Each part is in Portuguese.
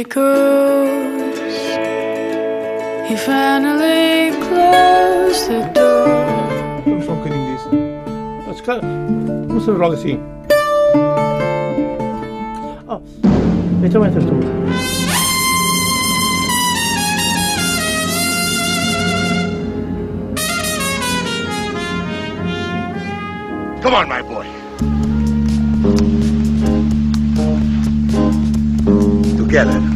echoes. He finally closed the door. I'm fucking this. That's kind of. What's the wrong scene? Oh, it's a winter tour. Come on, my boy. Together.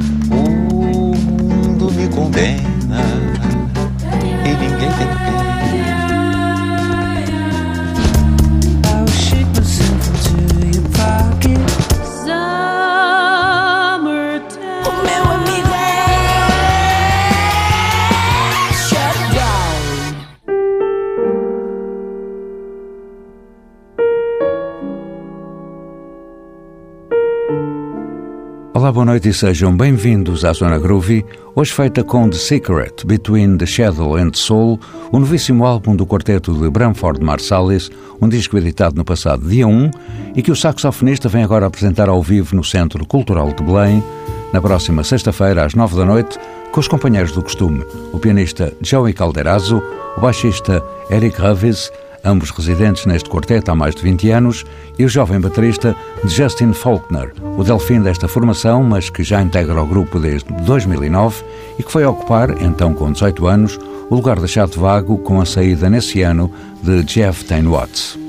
Olá, boa noite e sejam bem-vindos à Zona Groovy, hoje feita com The Secret, Between the Shadow and Soul, o novíssimo álbum do quarteto de Bramford Marsalis, um disco editado no passado dia 1 e que o saxofonista vem agora apresentar ao vivo no Centro Cultural de Belém, na próxima sexta-feira às nove da noite, com os companheiros do costume, o pianista Joey Calderazzo, o baixista Eric Ravis, ambos residentes neste quarteto há mais de 20 anos, e o jovem baterista Justin Faulkner, o delfim desta formação, mas que já integra o grupo desde 2009 e que foi ocupar, então com 18 anos, o lugar deixado vago com a saída nesse ano de Jeff Tain Watts.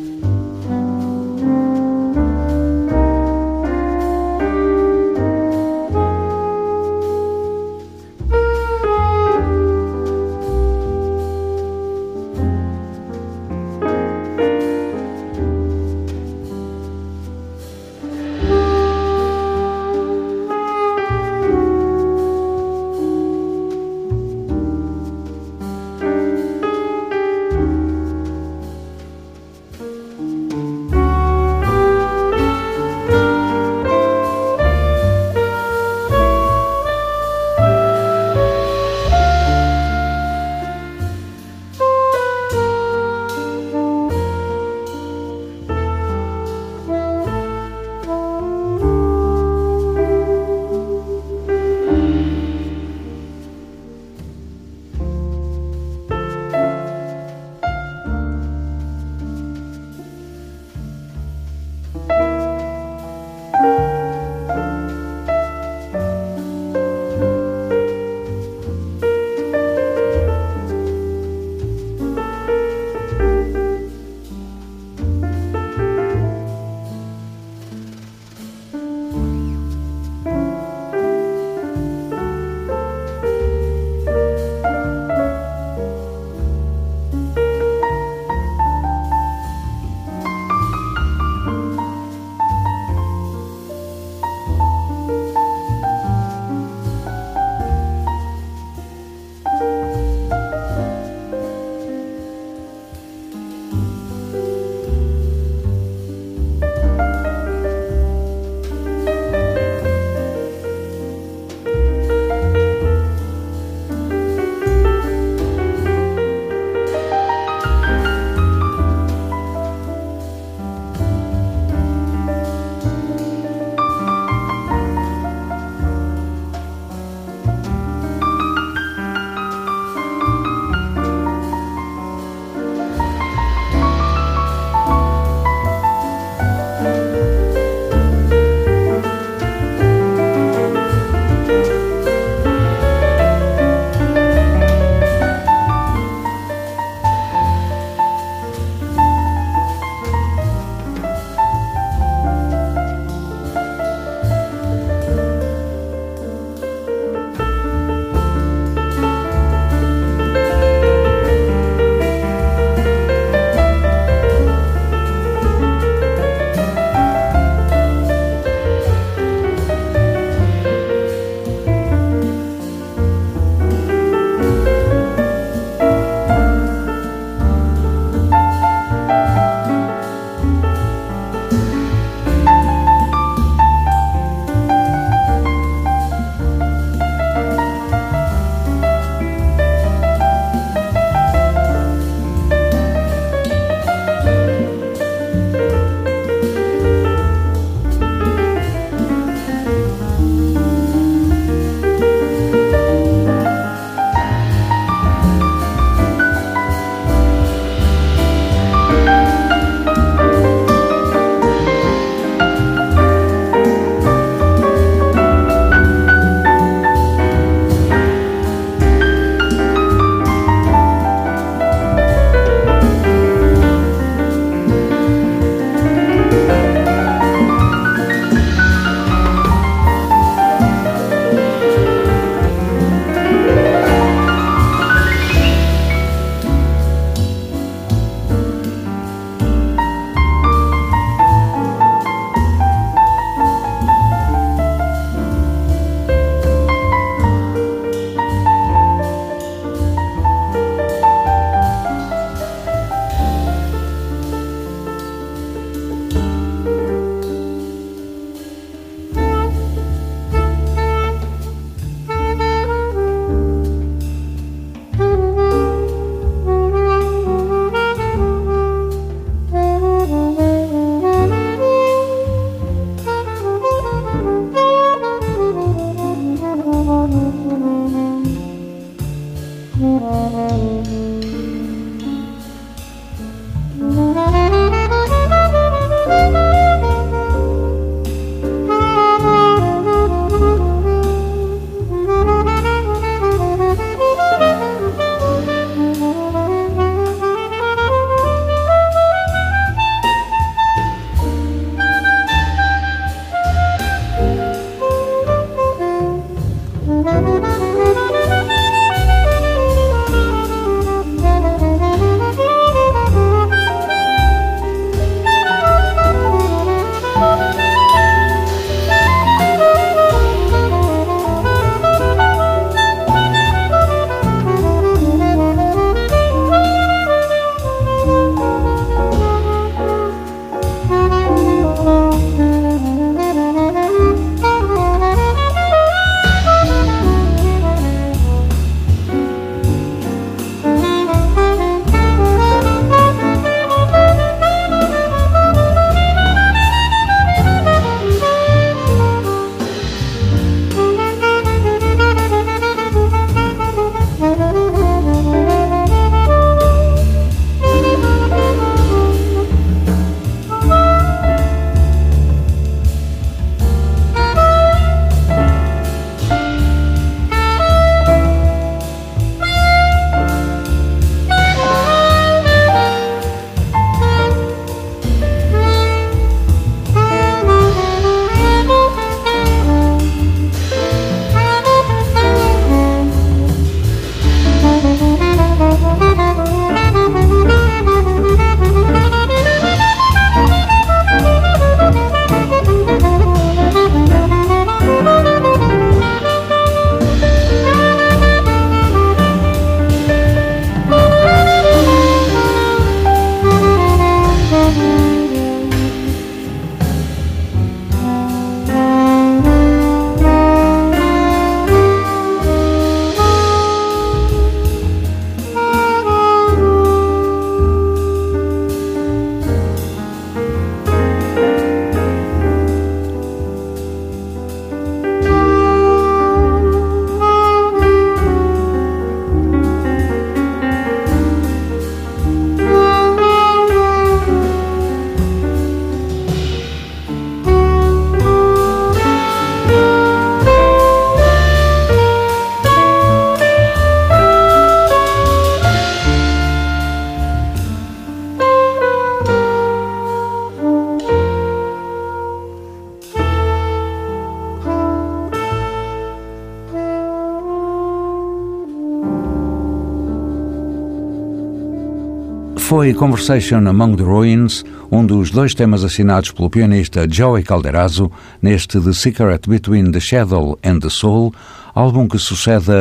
Foi Conversation Among the Ruins, um dos dois temas assinados pelo pianista Joey Calderazzo neste The Secret Between the Shadow and the Soul, álbum que sucede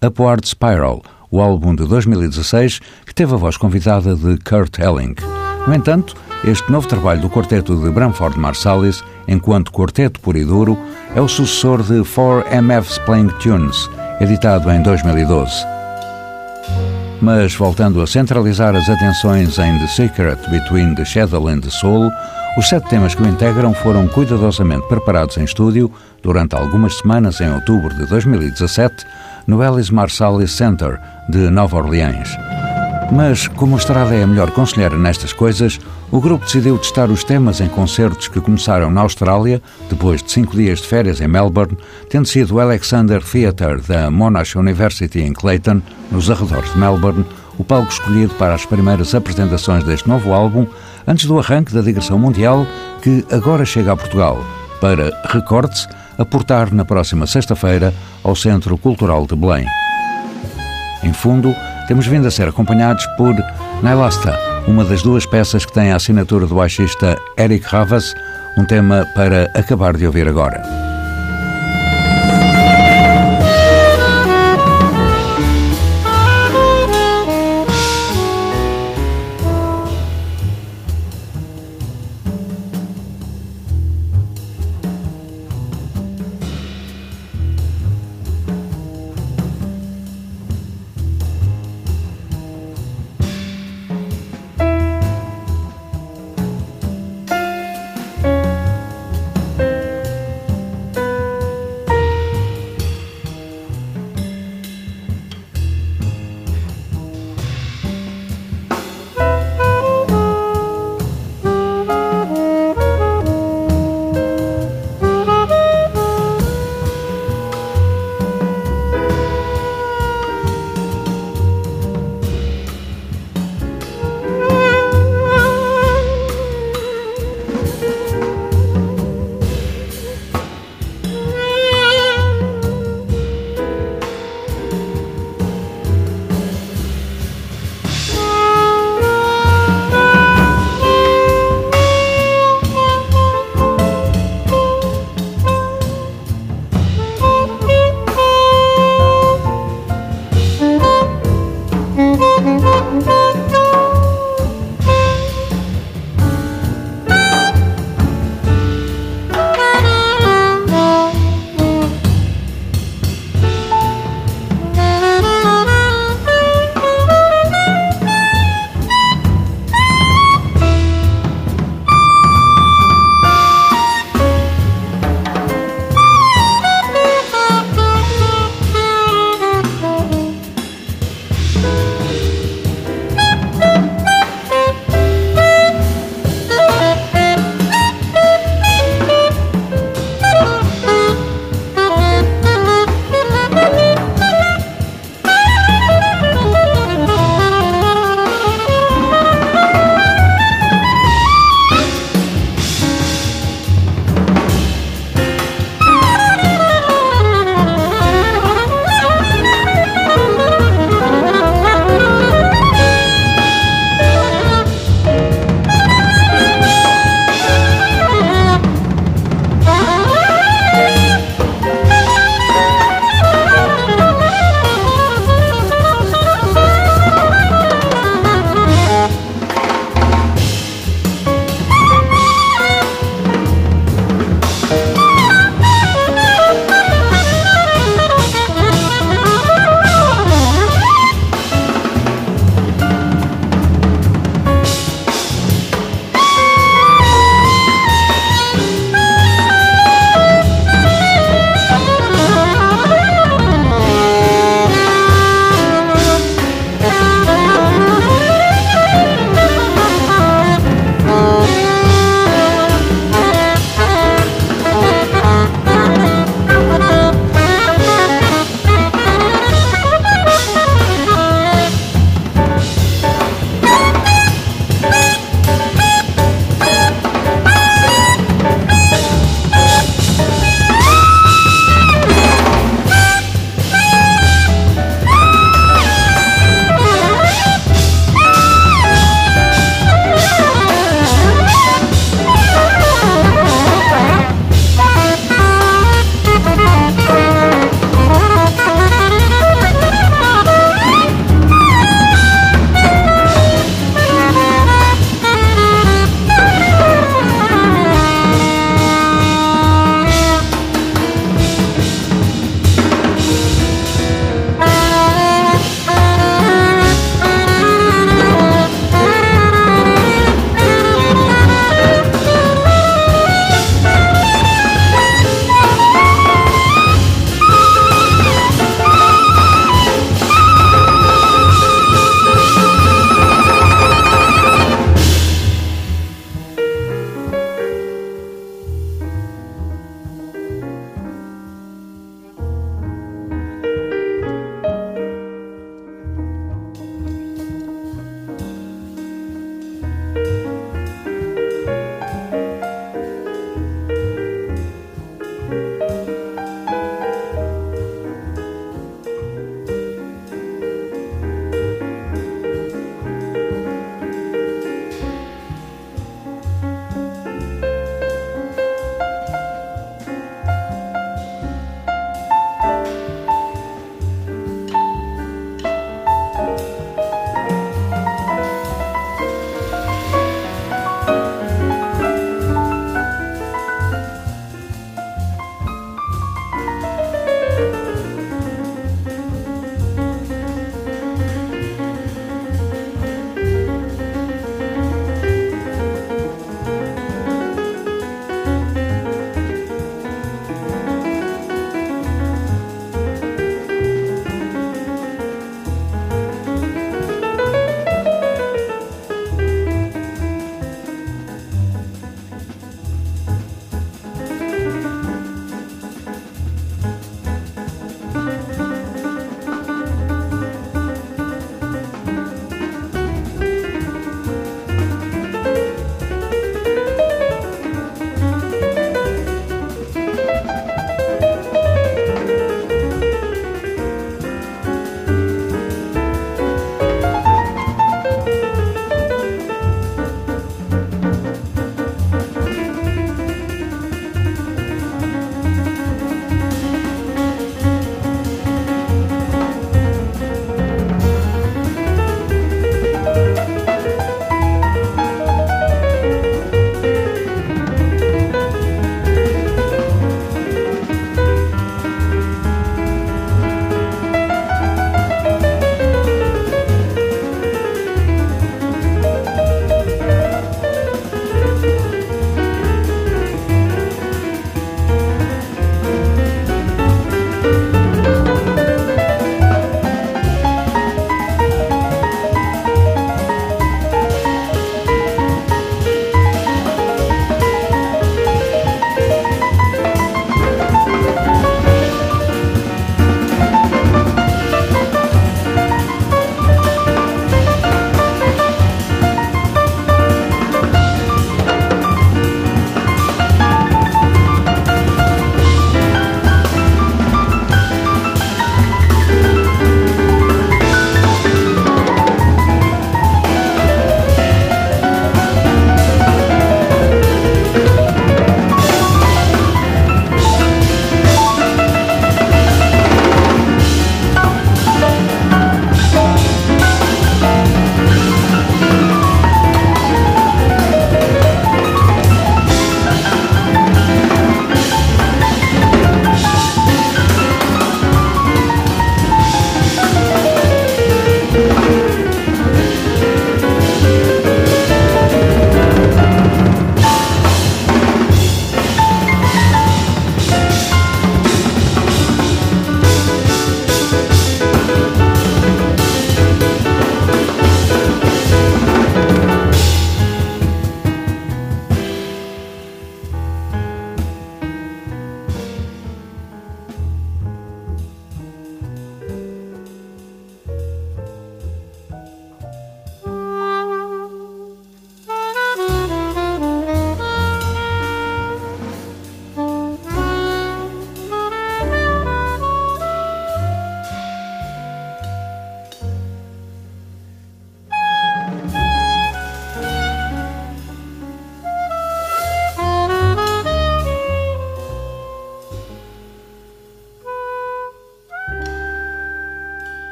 a Upward Spiral, o álbum de 2016 que teve a voz convidada de Kurt Elling. No entanto, este novo trabalho do quarteto de Bramford Marsalis, enquanto quarteto puro e duro, é o sucessor de 4MF's Playing Tunes, editado em 2012. Mas voltando a centralizar as atenções em The Secret Between the Shadow and the Soul, os sete temas que o integram foram cuidadosamente preparados em estúdio durante algumas semanas em outubro de 2017 no Ellis Marsalis Center de Nova Orleans. Mas, como a estrada é a melhor conselheira nestas coisas, o grupo decidiu testar os temas em concertos que começaram na Austrália, depois de cinco dias de férias em Melbourne, tendo sido o Alexander Theatre da Monash University em Clayton, nos arredores de Melbourne, o palco escolhido para as primeiras apresentações deste novo álbum, antes do arranque da digressão mundial, que agora chega a Portugal, para, recorde-se, aportar na próxima sexta-feira ao Centro Cultural de Belém. Em fundo, temos vindo a ser acompanhados por Nailasta, uma das duas peças que tem a assinatura do baixista Eric Ravas, um tema para acabar de ouvir agora.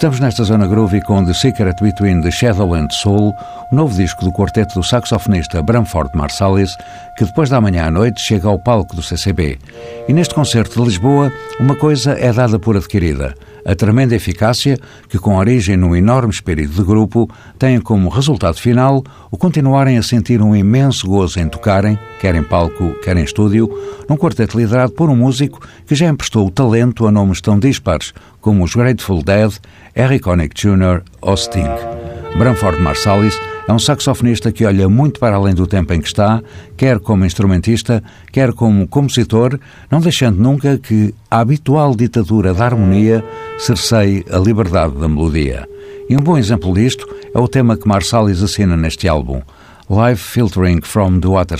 Estamos nesta zona groovy com The Secret Between the Shadow and Soul, o novo disco do quarteto do saxofonista Bramford Marsalis, que depois da manhã à noite chega ao palco do CCB. E neste concerto de Lisboa, uma coisa é dada por adquirida – a tremenda eficácia que, com origem num enorme espírito de grupo, tem como resultado final o continuarem a sentir um imenso gozo em tocarem, quer em palco, quer em estúdio, num quarteto liderado por um músico que já emprestou o talento a nomes tão dispares como os Grateful Dead, Harry Connick Jr. ou Sting. Bramford Marsalis é um saxofonista que olha muito para além do tempo em que está, quer como instrumentista, quer como compositor, não deixando nunca que a habitual ditadura da harmonia cerceie a liberdade da melodia. E um bom exemplo disto é o tema que Marsalis assina neste álbum, Live Filtering from the Water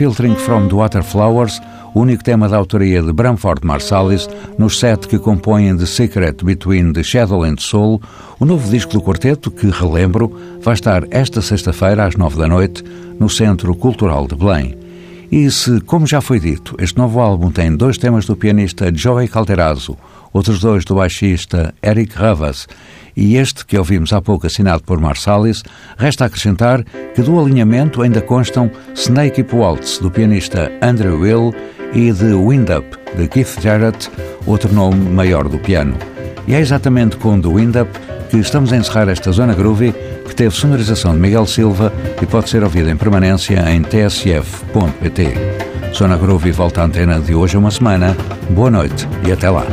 Filtering from the Water Flowers, único tema da autoria de Bramford Marsalis, nos sete que compõem The Secret Between the Shadow and Soul, o novo disco do quarteto, que, relembro, vai estar esta sexta-feira às nove da noite no Centro Cultural de Belém. E se, como já foi dito, este novo álbum tem dois temas do pianista Joey Calderazzo, outros dois do baixista Eric Ravas e este, que ouvimos há pouco assinado por Marsalis, resta acrescentar que do alinhamento ainda constam Snake Up Waltz, do pianista Andrew Will, e The Wind Up, de Keith Jarrett, outro nome maior do piano. E é exatamente com The Wind Up que estamos a encerrar esta zona groovy que teve sonorização de Miguel Silva e pode ser ouvida em permanência em tsf.pt. Zona Groovy volta à antena de hoje a uma semana. Boa noite e até lá.